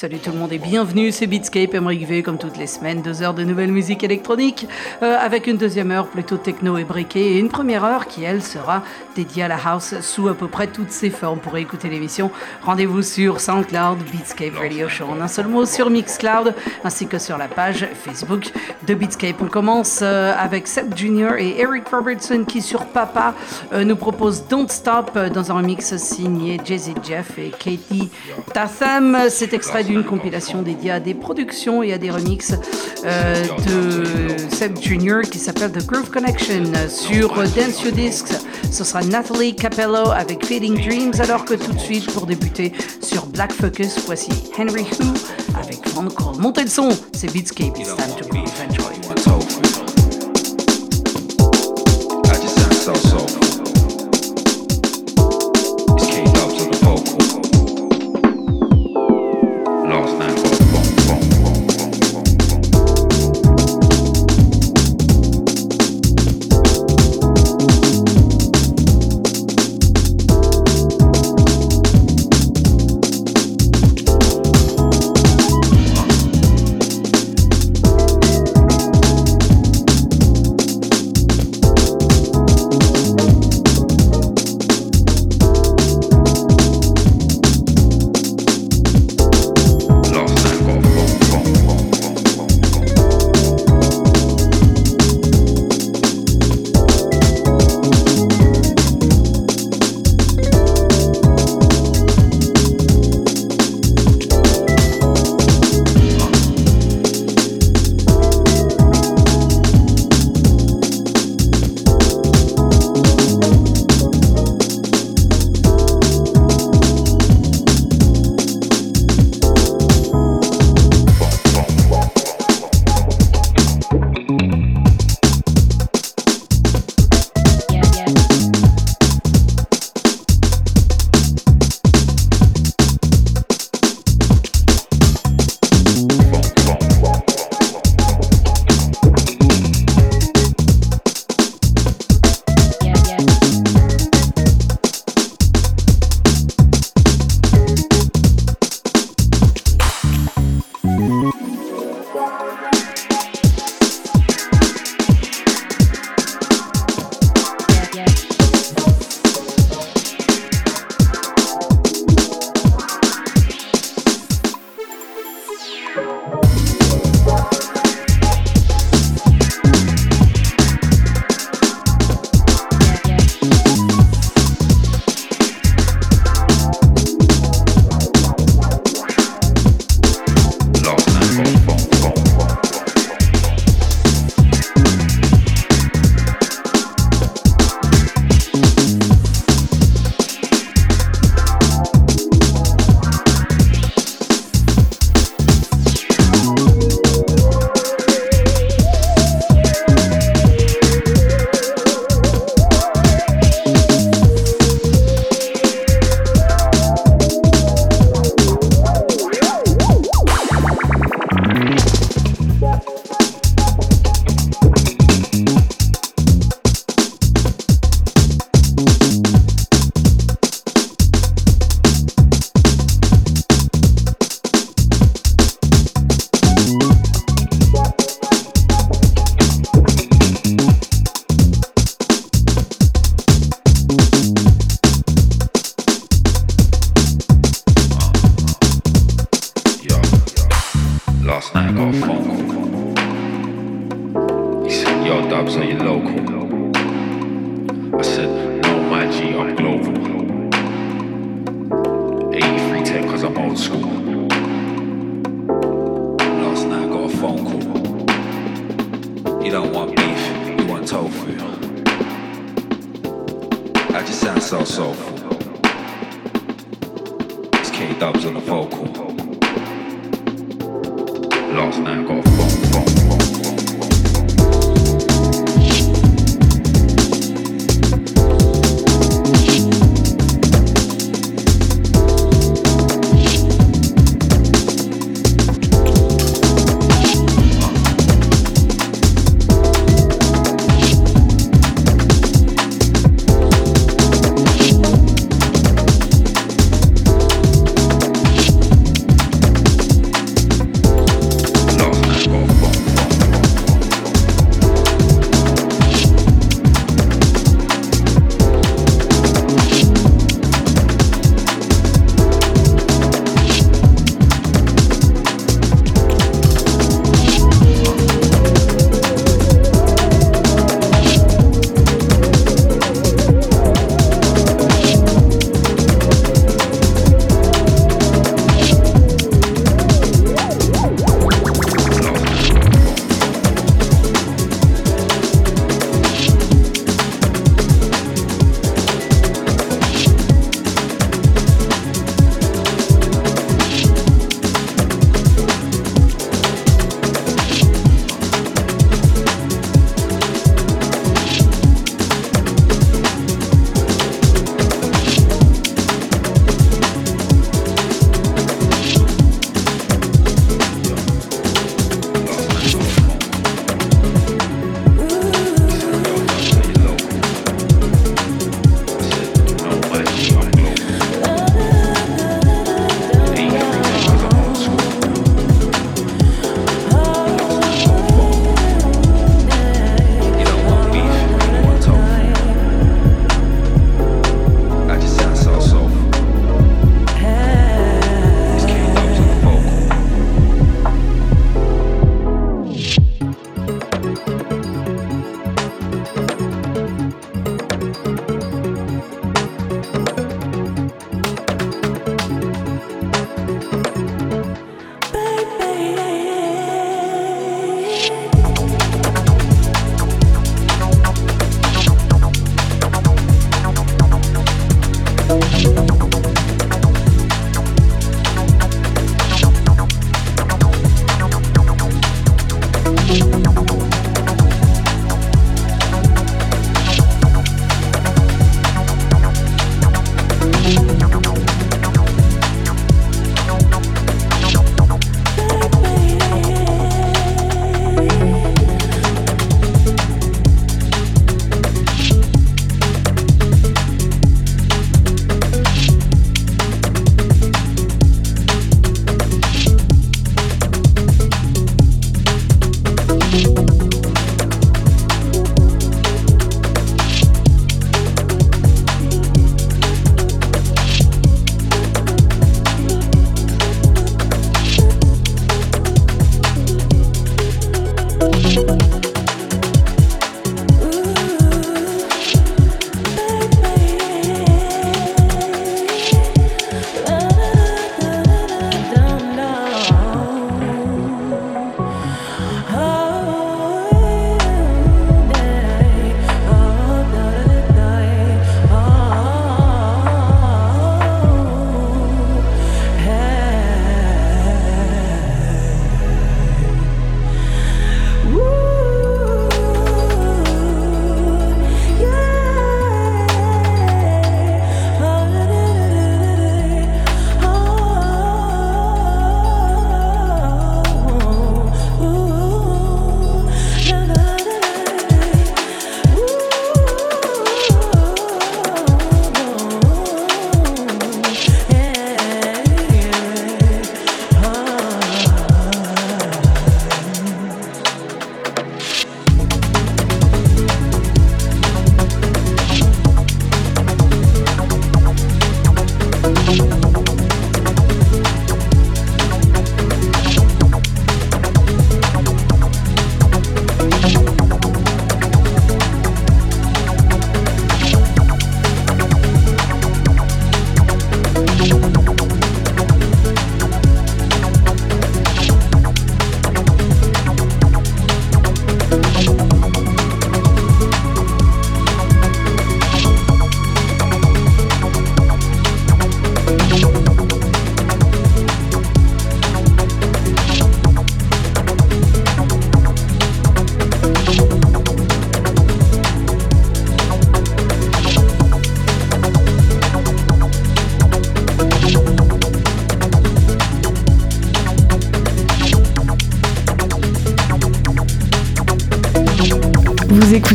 Salut tout le monde et bienvenue, c'est Beatscape Emmerich V comme toutes les semaines, deux heures de nouvelle musique électronique euh, avec une deuxième heure plutôt techno et briquet et une première heure qui elle sera dédiée à la house sous à peu près toutes ses formes. Pour écouter l'émission, rendez-vous sur SoundCloud Beatscape Radio Show en un seul mot sur Mixcloud ainsi que sur la page Facebook de Beatscape. On commence euh, avec Seth Jr. et Eric Robertson qui sur Papa euh, nous propose Don't Stop dans un remix signé Jay-Z Jeff et Katie Tatham. C'est extrait d'une compilation dédiée à des productions et à des remixes euh, de Seb Jr. qui s'appelle The Groove Connection. Sur Dance Your Discs, ce sera Natalie Capello avec Fading Dreams, alors que tout de suite, pour débuter sur Black Focus, voici Henry Who avec Von Call. Montez le son, c'est Beatscape, it's time to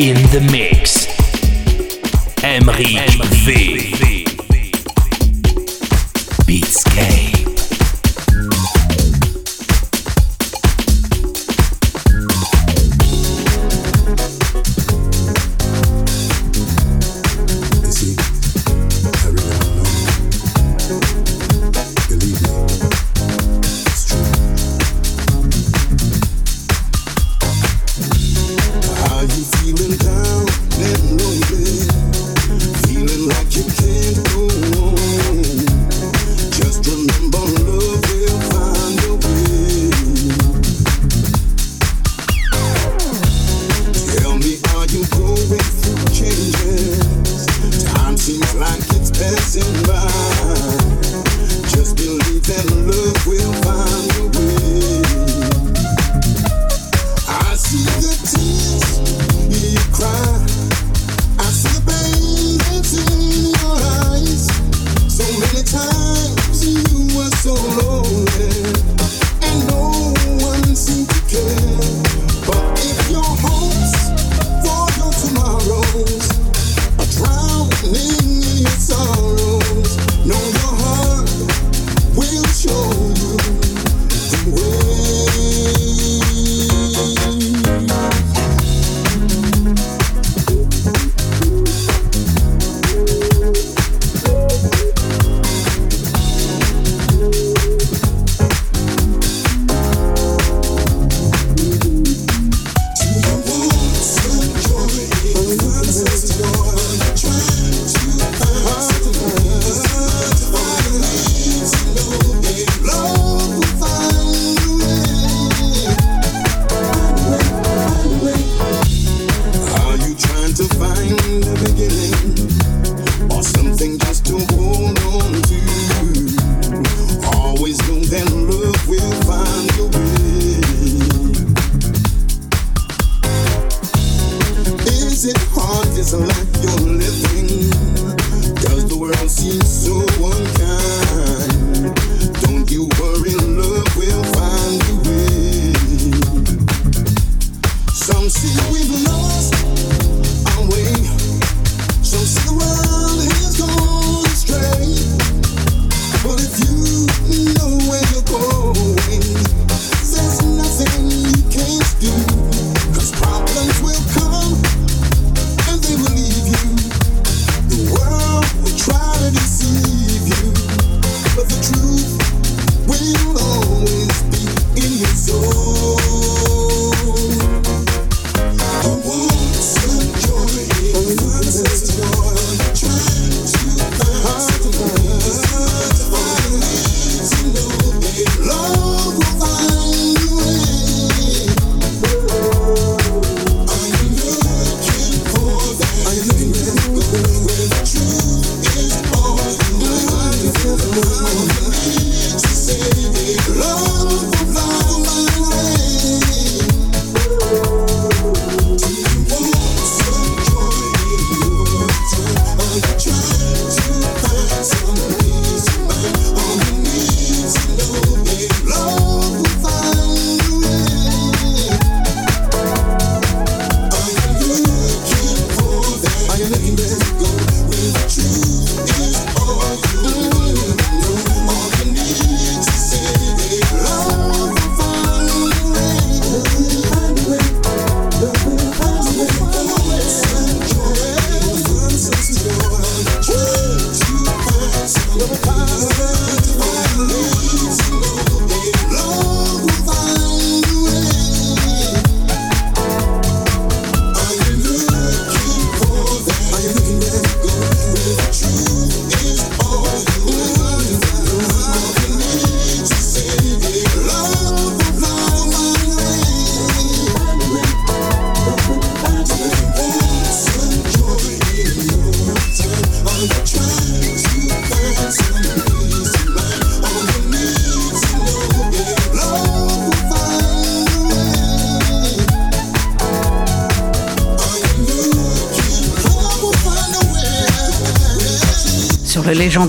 in the mix. Emery V.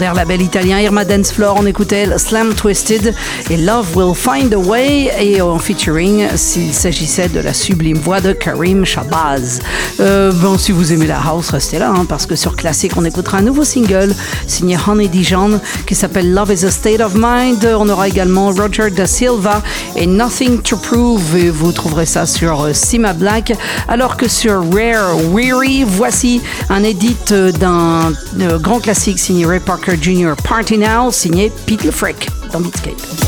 légendaire label italien Irma Dance Floor. On écoutait Slam Twisted et Love Will Find a Way et en featuring s'il s'agissait de la sublime voix de Karim Shabazz. Euh, bon, si vous aimez la house, restez là hein, parce que sur Classic, on écoutera un nouveau single signé Honey Dijon qui s'appelle Love is a State of Mind. On aura également Roger Da Silva et Nothing to Prove et vous trouverez ça sur euh, Sima Black alors que sur Rare Weary, voici un edit euh, d'un grand classique signé Ray Parker Jr. Party Now, signé Pete LeFrick dans Beatscape.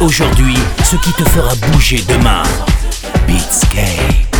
aujourd'hui ce qui te fera bouger demain. Beatscape.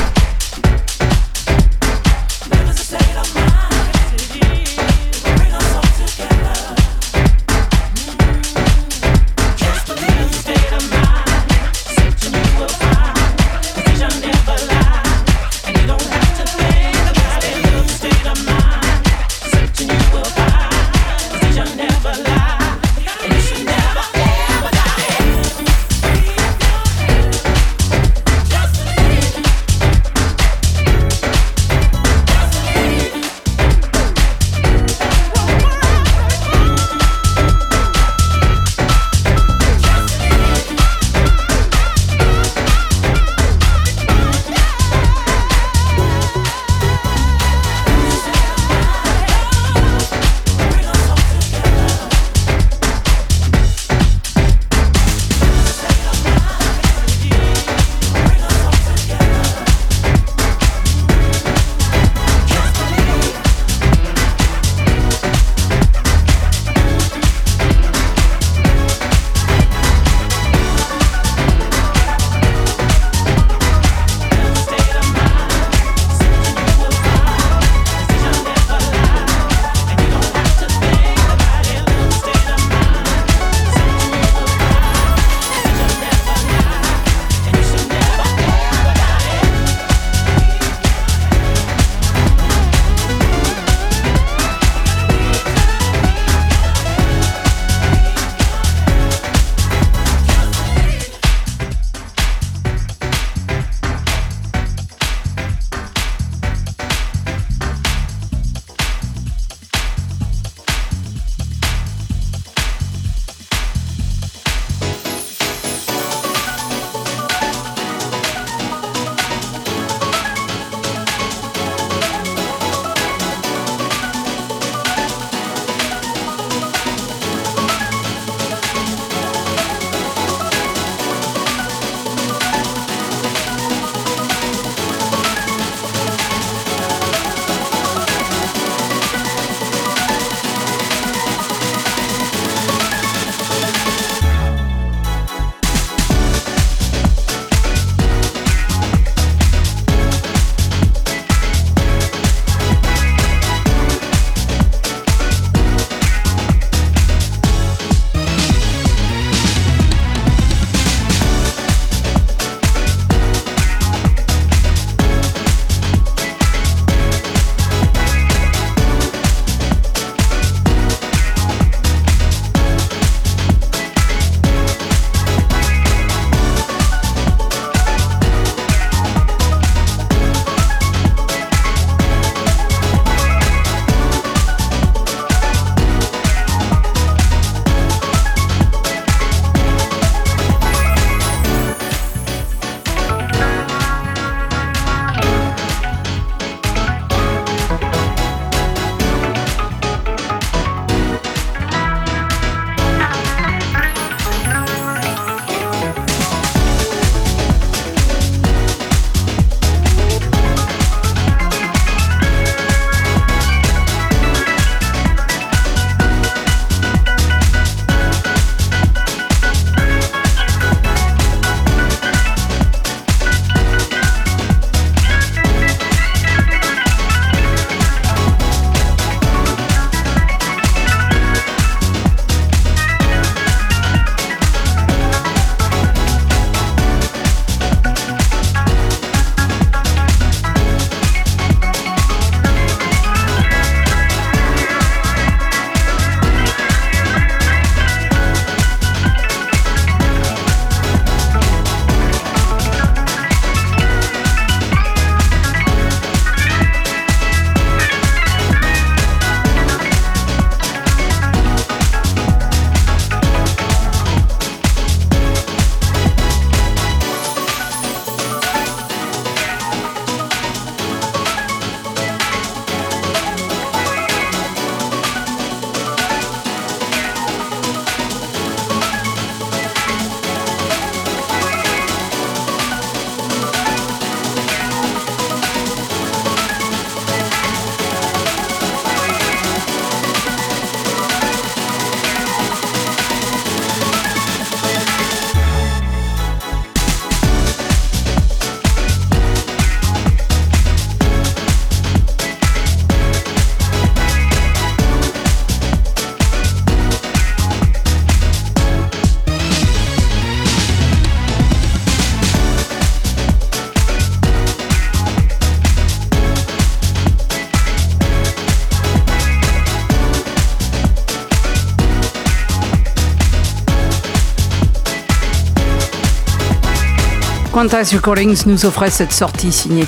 Quantas Recordings nous offrait cette sortie signée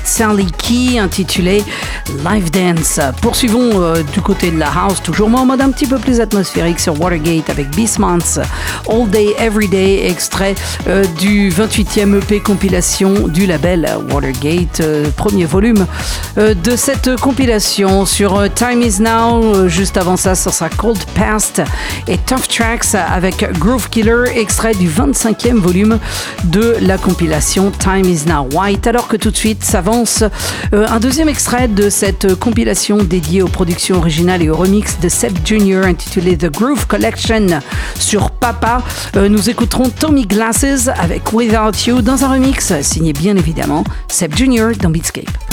Key intitulée Live Dance. Poursuivons euh, du côté de la house, toujours en mode un petit peu plus atmosphérique sur Watergate avec Beastmonths All Day Every Day, extrait euh, du 28e EP compilation du label Watergate, euh, premier volume de cette compilation sur Time Is Now. juste avant ça, ça sera Cold Past et Tough Tracks avec Groove Killer, extrait du 25e volume de la compilation Time is Now White. Alors que tout de suite s'avance un deuxième extrait de cette compilation dédiée aux productions originales et aux remix de Seb Jr. intitulé The Groove Collection sur Papa. Euh, nous écouterons Tommy Glasses avec Without You dans un remix signé bien évidemment Seb Jr. dans Beatscape.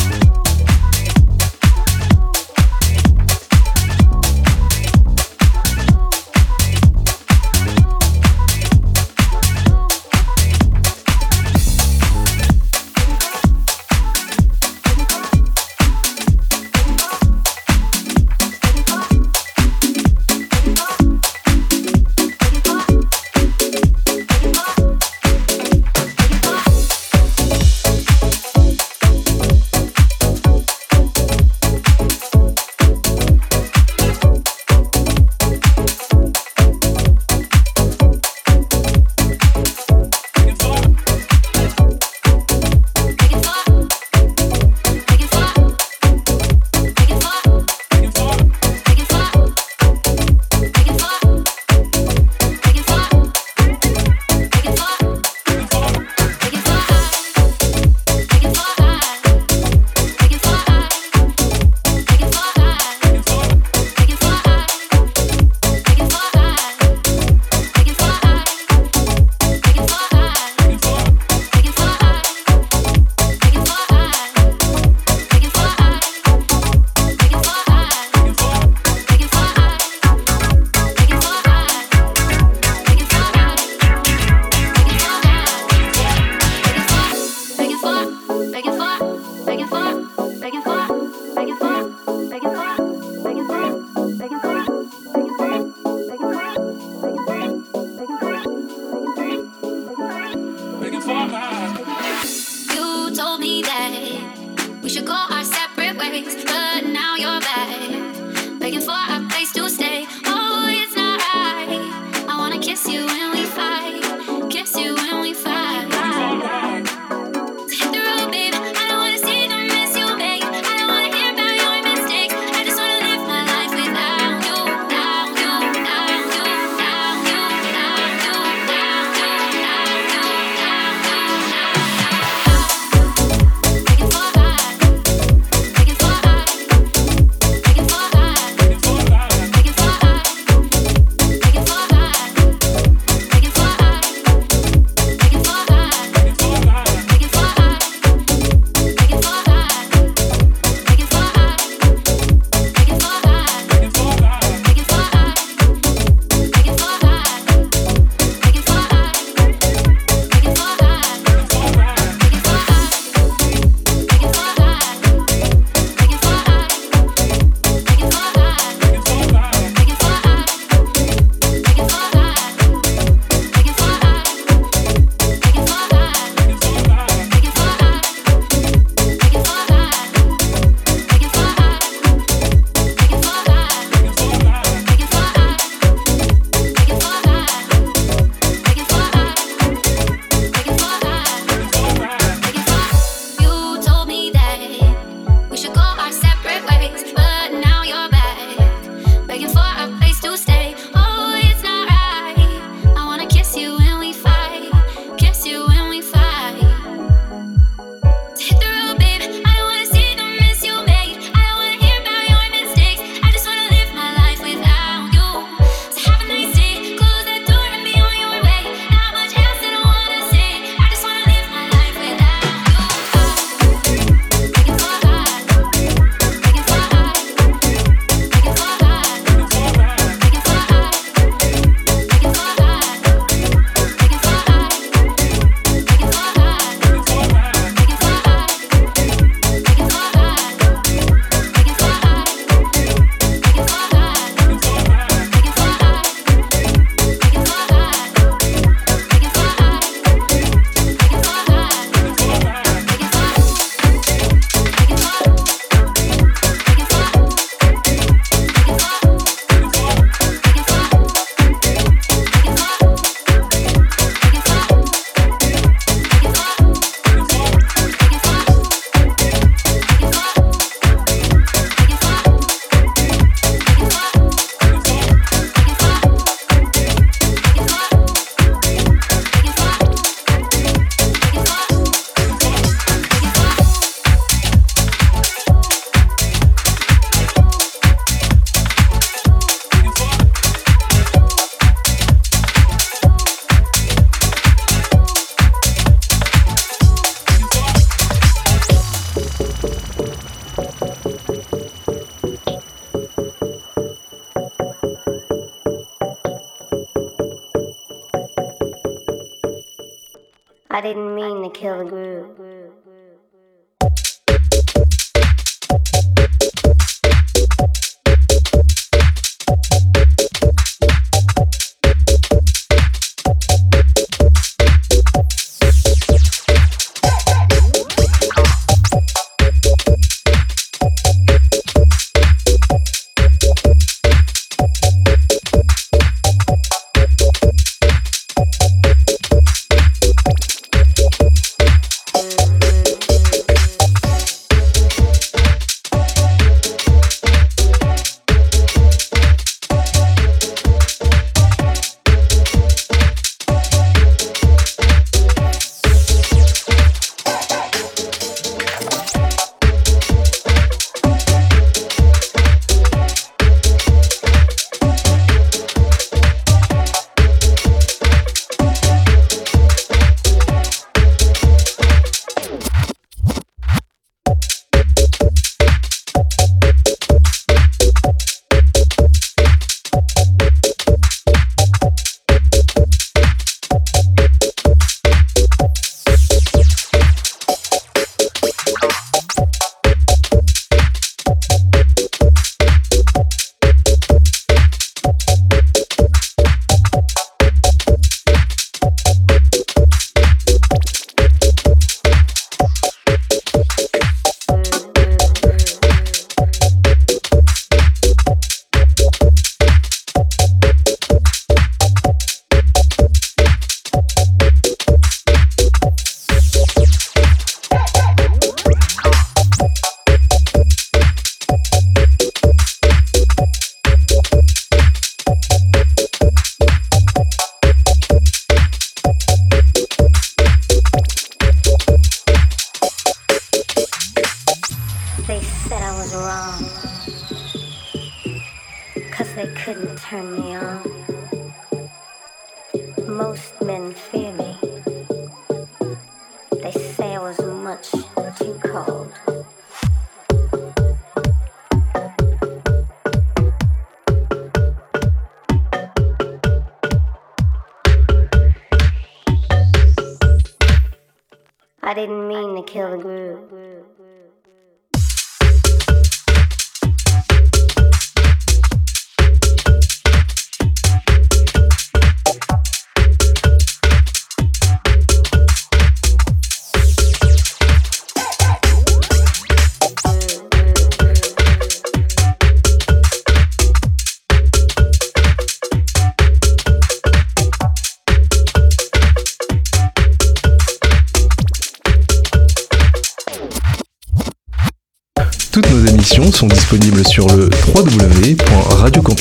Kill the groove.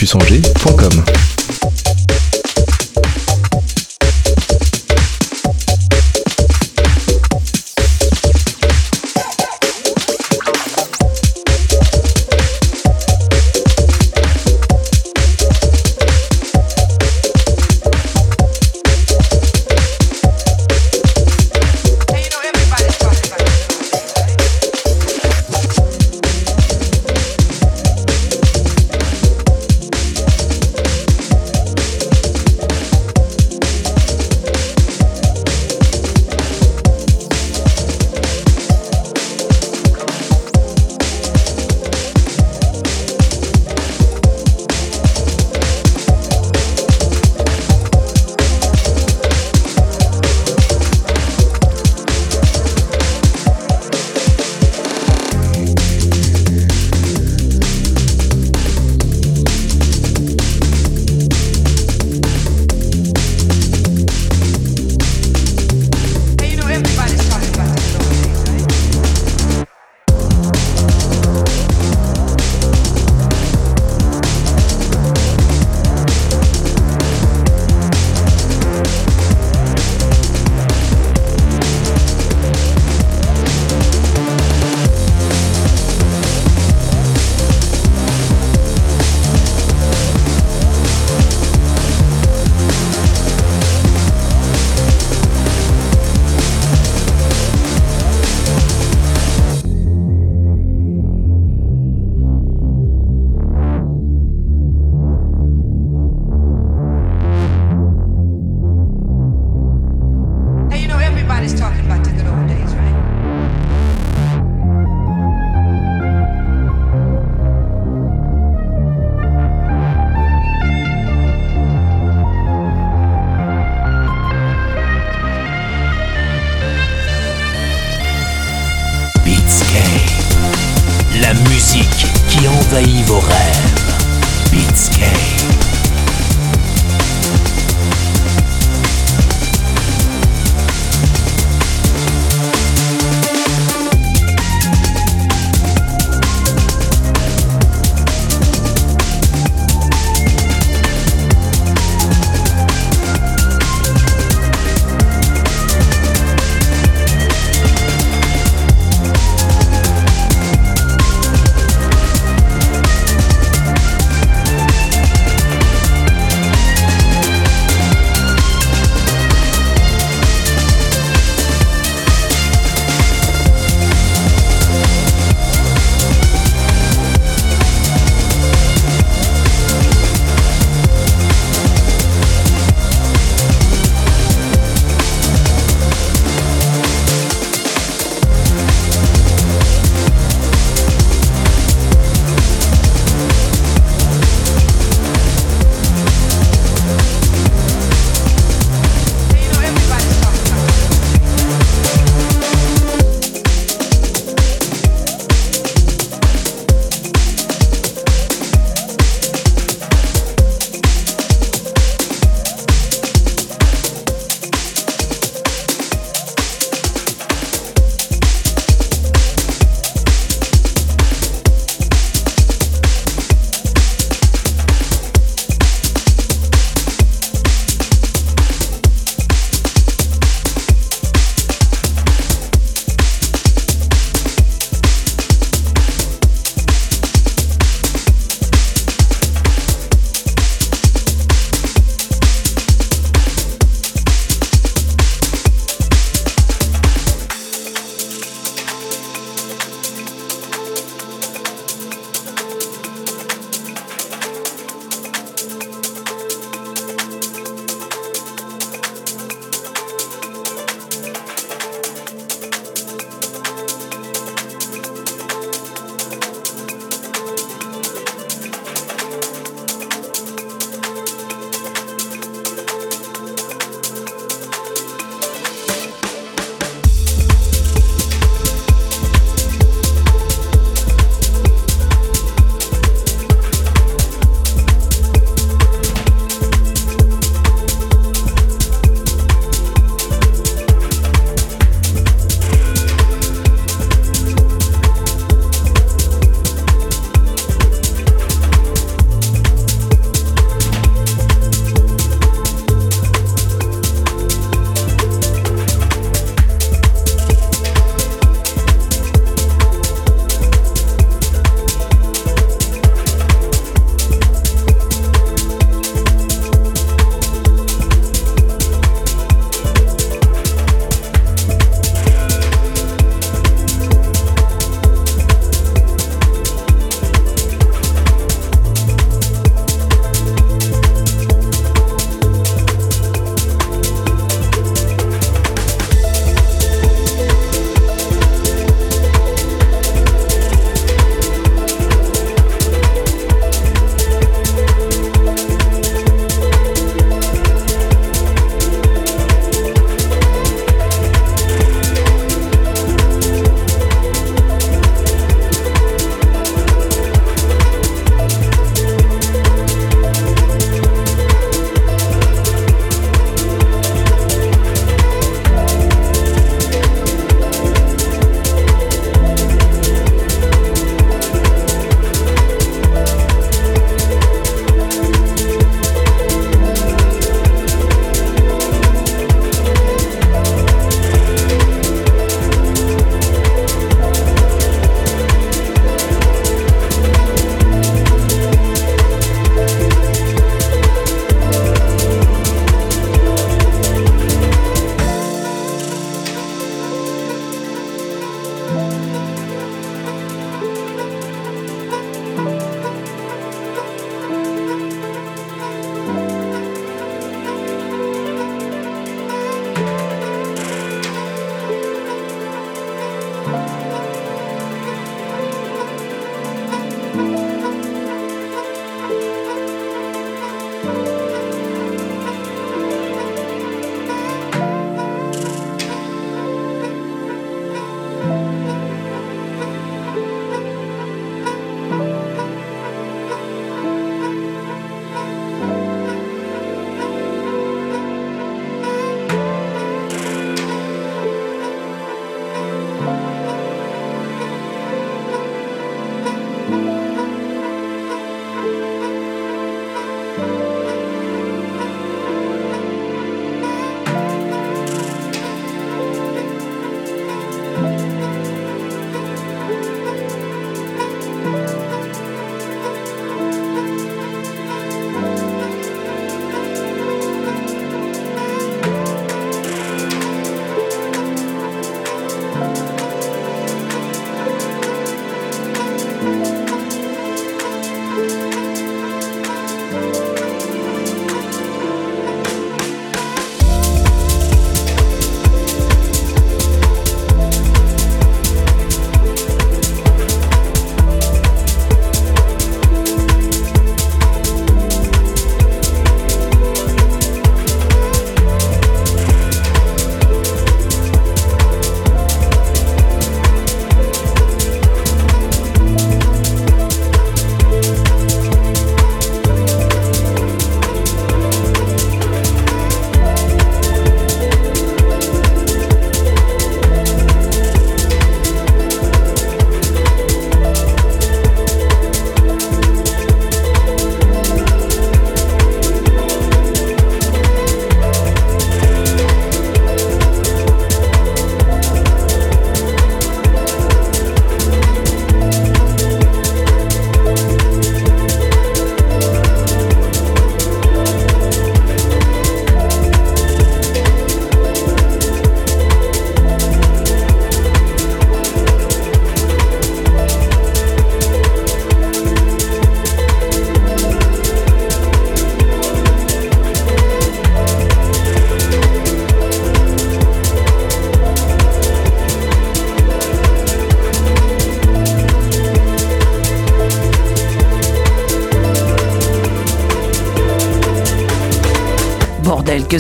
www.radiocampusangers.com.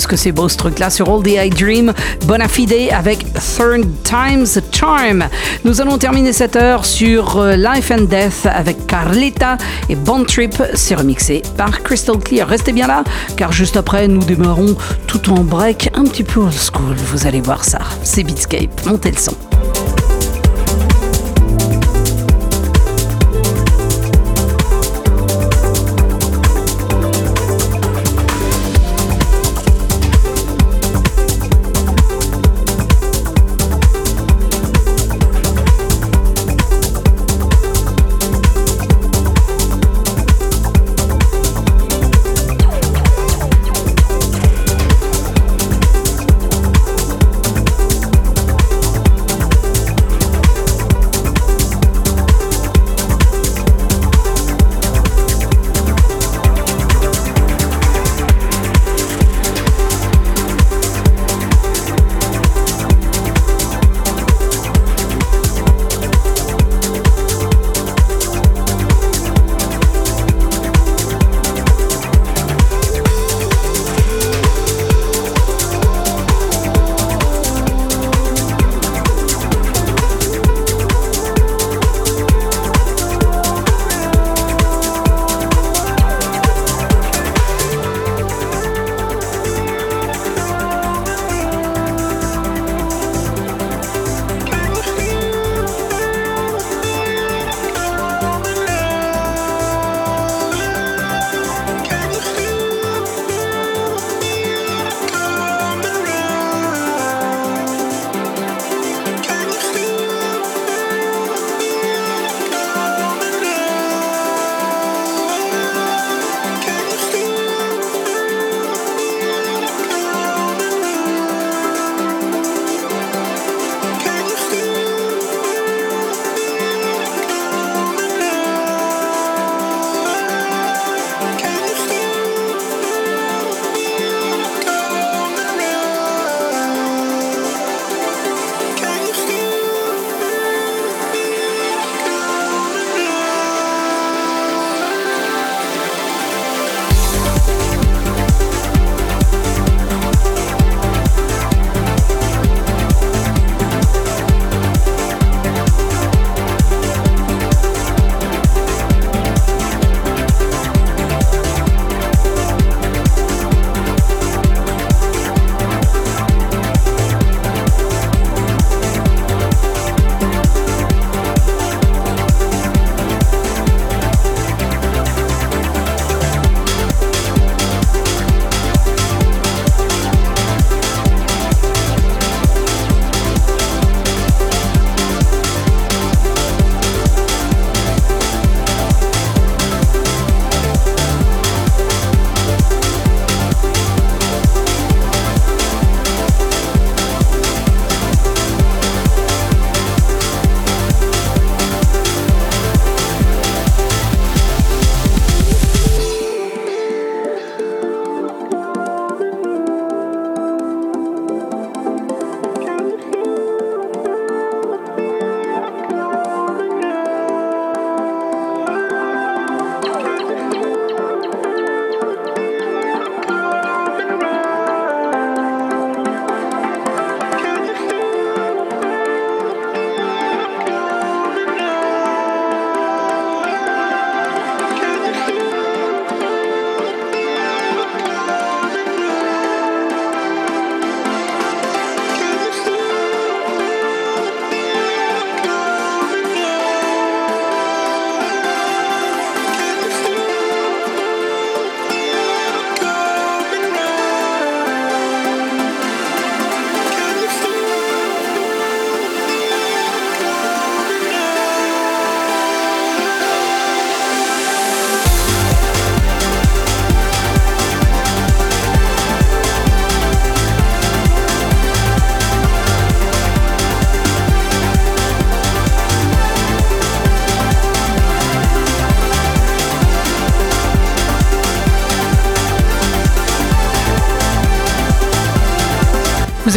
qu'est-ce que c'est beau ce truc-là? Sur All the I Dream. Bona fide avec Third Time's Charm. Nous allons terminer cette heure sur euh, Life and Death avec Carlita et Bond Trip. C'est remixé par Crystal Clear. Restez bien là, car juste après, nous démarrons tout en break, un petit peu old school. Vous allez voir ça. C'est Beatscape. Montez le son.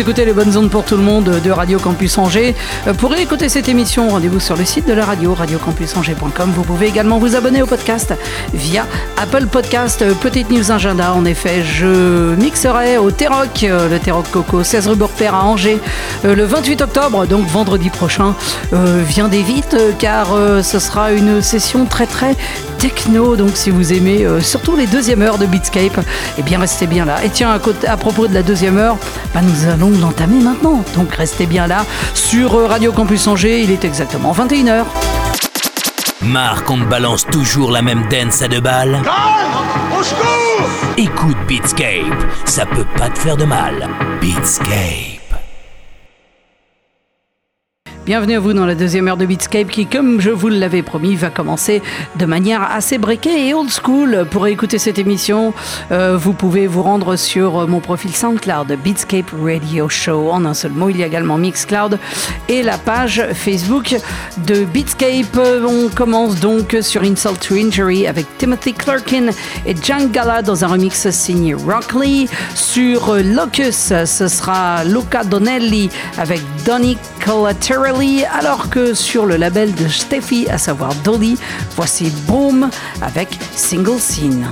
Écoutez les bonnes ondes pour tout le monde de Radio Campus Angers. Euh, pour écouter cette émission, rendez-vous sur le site de la radio, radiocampusangers.com. Vous pouvez également vous abonner au podcast via Apple Podcast. Euh, petite news agenda, en effet, je mixerai au Terroc, euh, le Terroc Coco, 16 rue Bourpère à Angers, le 28 octobre, donc vendredi prochain. viendez vite, car ce sera une session très très techno. Donc si vous aimez surtout les deuxièmes heures de Beatscape, eh bien restez bien là. Et tiens, à, à propos de la deuxième heure, bah, nous allons l'entamer maintenant. Donc restez bien là sur euh, Radio Campus Angers, il est exactement 21h. Marc, on te balance toujours la même dance à deux balles Au secours Écoute Beatscape, ça peut pas te faire de mal. Beatscape. Bienvenue à vous dans la deuxième heure de Beatscape qui, comme je vous l'avais promis, va commencer de manière assez breakée et old school. Pour écouter cette émission, euh, vous pouvez vous rendre sur mon profil SoundCloud Beatscape Radio Show. En un seul mot, il y a également Mixcloud et la page Facebook de Beatscape. On commence donc sur Insult to Injury avec Timothy Clarkin et Jan Gala dans un remix signé Rockley. Sur Locus, ce sera Luca Donnelly avec Donny Collateral alors que sur le label de Steffi, à savoir Dolly, voici Boom avec Single Scene.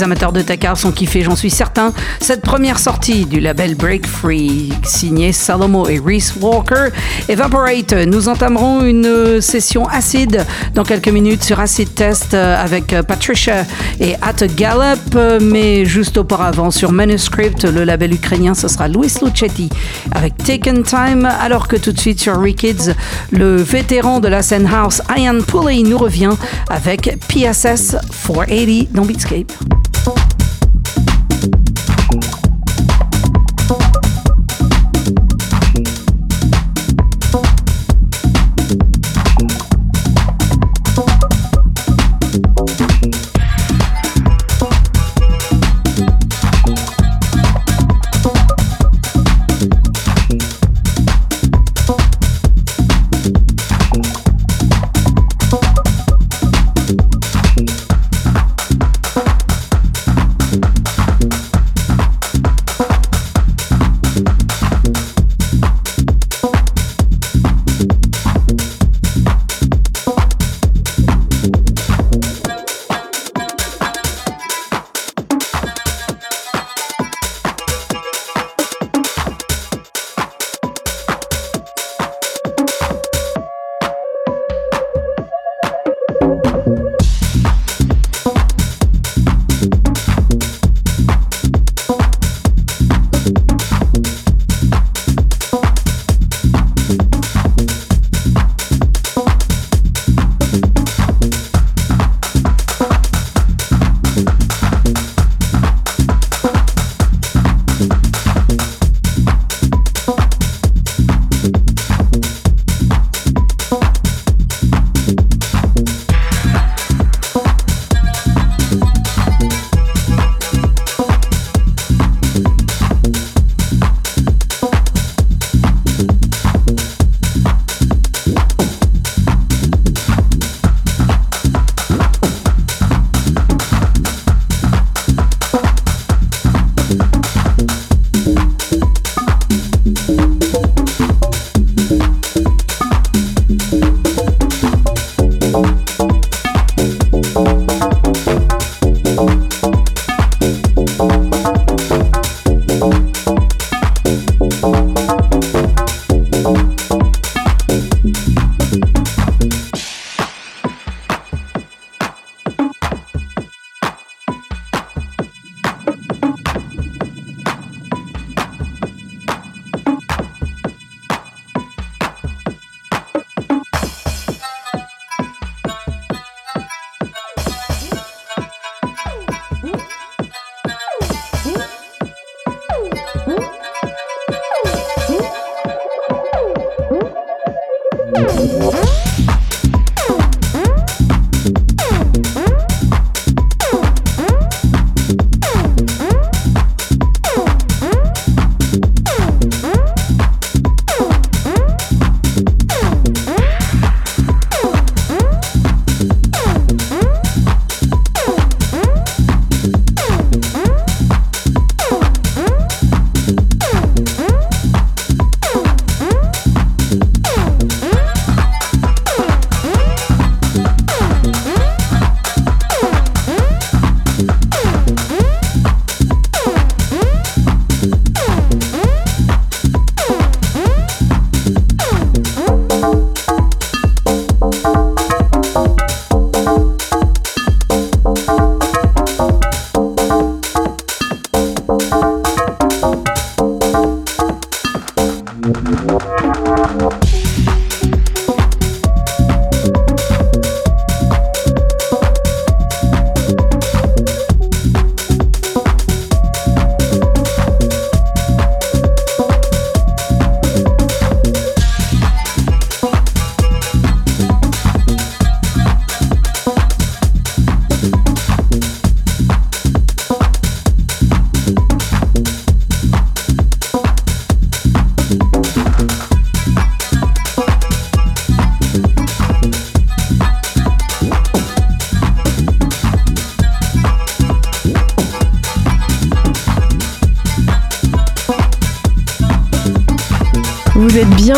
Les amateurs de Takar sont kiffés, j'en suis certain. Cette première sortie du label Break Free, signé Salomo et Reese Walker, Evaporate. Nous entamerons une session acide dans quelques minutes sur Acid Test avec Patricia et At Gallop, mais juste auparavant sur Manuscript, le label ukrainien, ce sera Louis Lucetti avec Taken Time, alors que tout de suite sur Rikids, le vétéran de la scène house Ian Pulley nous revient avec PSS 480 dans Beatscape.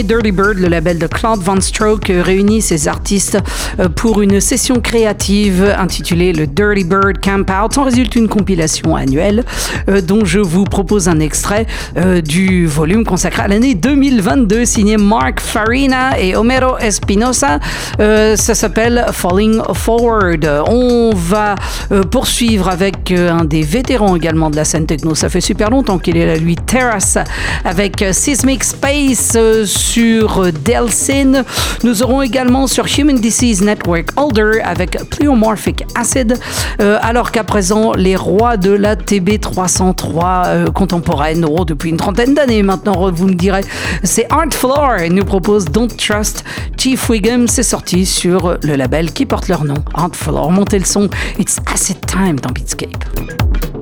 Dirty Bird, le label de Claude Van Stroke, réunit ses artistes pour une session créative intitulée le Dirty Bird Camp Out. En résulte une compilation annuelle dont je vous propose un extrait du volume consacré à l'année 2022 signé Mark Farina et Homero Espinosa. ça s'appelle Falling Forward. On va poursuivre avec un des vétérans également de la scène techno. Ça fait super longtemps qu'il est là, lui, Terrace, avec Seismic Space sur Delsin. Nous aurons également sur Human Disease Network Older avec Pleomorphic Acid, euh, alors qu'à présent, les rois de la TB303 euh, contemporaine, oh, depuis une trentaine d'années maintenant, vous me direz, c'est Art Floor nous propose Don't Trust Chief Wiggum. C'est sorti sur le label qui porte leur nom, Art Floor. Montez le son, it's acid time dans Beatscape.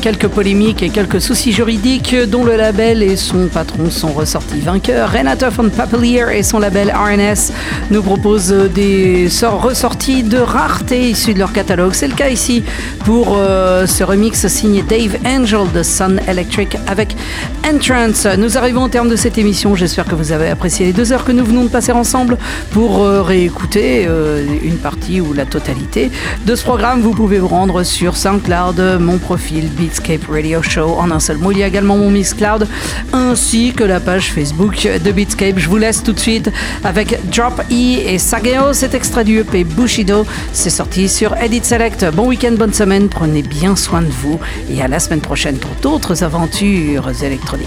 Quelques polémiques et quelques soucis juridiques dont le label et son patron sont ressortis vainqueurs, Renata von Papelier et son label RNS nous proposent des ressorties de rareté issues de leur catalogue. C'est le cas ici pour euh, ce remix signé Dave Angel de Sun Electric avec Entrance. Nous arrivons au terme de cette émission. J'espère que vous avez apprécié les deux heures que nous venons de passer ensemble pour euh, réécouter euh, une partie ou la totalité de ce programme. Vous pouvez vous rendre sur SoundCloud, mon profil Beatscape Radio Show en un seul mot. Il y a également mon Mixcloud ainsi que la page Facebook de Beatscape. Je vous laisse tout de suite avec Drop E et Sageo. Cet extrait du EP Bushido, c'est sorti sur Edit Select. Bon week-end, bonne semaine, prenez bien soin de vous et à la semaine prochaine pour d'autres aventures électroniques.